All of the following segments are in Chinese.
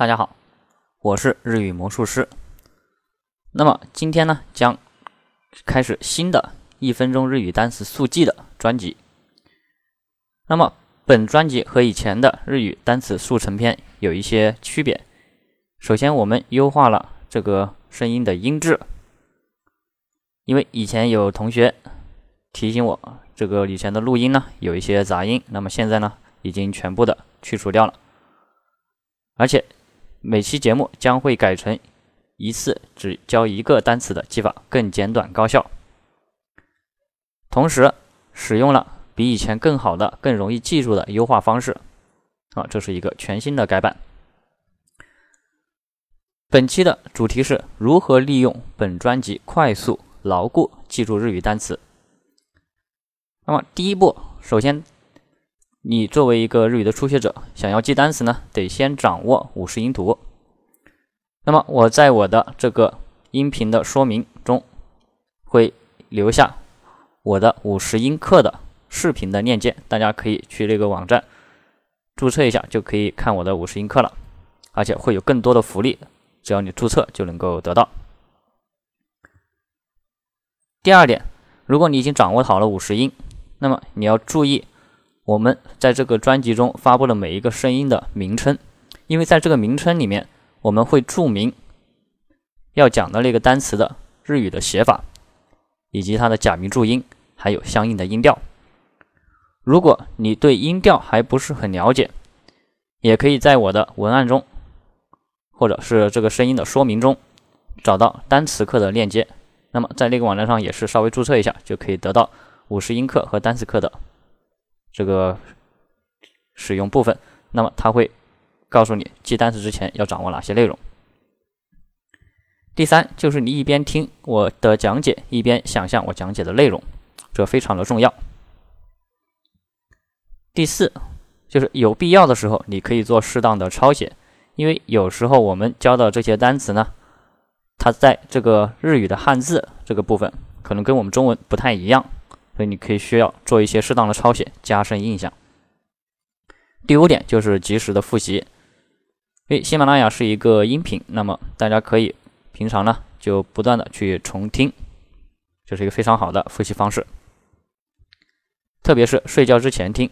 大家好，我是日语魔术师。那么今天呢，将开始新的一分钟日语单词速记的专辑。那么本专辑和以前的日语单词速成篇有一些区别。首先，我们优化了这个声音的音质，因为以前有同学提醒我，这个以前的录音呢有一些杂音，那么现在呢已经全部的去除掉了，而且。每期节目将会改成一次只教一个单词的记法，更简短高效。同时使用了比以前更好的、更容易记住的优化方式。啊，这是一个全新的改版。本期的主题是如何利用本专辑快速牢固记住日语单词。那么第一步，首先。你作为一个日语的初学者，想要记单词呢，得先掌握五十音图。那么我在我的这个音频的说明中会留下我的五十音课的视频的链接，大家可以去这个网站注册一下，就可以看我的五十音课了，而且会有更多的福利，只要你注册就能够得到。第二点，如果你已经掌握好了五十音，那么你要注意。我们在这个专辑中发布了每一个声音的名称，因为在这个名称里面，我们会注明要讲的那个单词的日语的写法，以及它的假名注音，还有相应的音调。如果你对音调还不是很了解，也可以在我的文案中，或者是这个声音的说明中找到单词课的链接。那么在那个网站上也是稍微注册一下，就可以得到五十音课和单词课的。这个使用部分，那么它会告诉你记单词之前要掌握哪些内容。第三就是你一边听我的讲解，一边想象我讲解的内容，这非常的重要。第四就是有必要的时候，你可以做适当的抄写，因为有时候我们教的这些单词呢，它在这个日语的汉字这个部分，可能跟我们中文不太一样。所以你可以需要做一些适当的抄写，加深印象。第五点就是及时的复习，因为喜马拉雅是一个音频，那么大家可以平常呢就不断的去重听，这是一个非常好的复习方式。特别是睡觉之前听，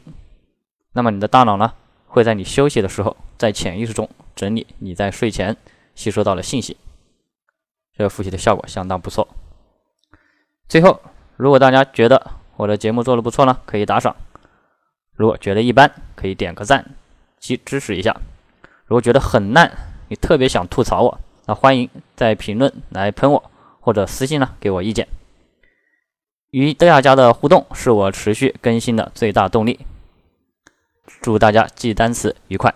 那么你的大脑呢会在你休息的时候，在潜意识中整理你在睡前吸收到的信息，这个复习的效果相当不错。最后，如果大家觉得，我的节目做的不错呢，可以打赏；如果觉得一般，可以点个赞，去支持一下。如果觉得很烂，你特别想吐槽我，那欢迎在评论来喷我，或者私信呢给我意见。与大家的互动是我持续更新的最大动力。祝大家记单词愉快！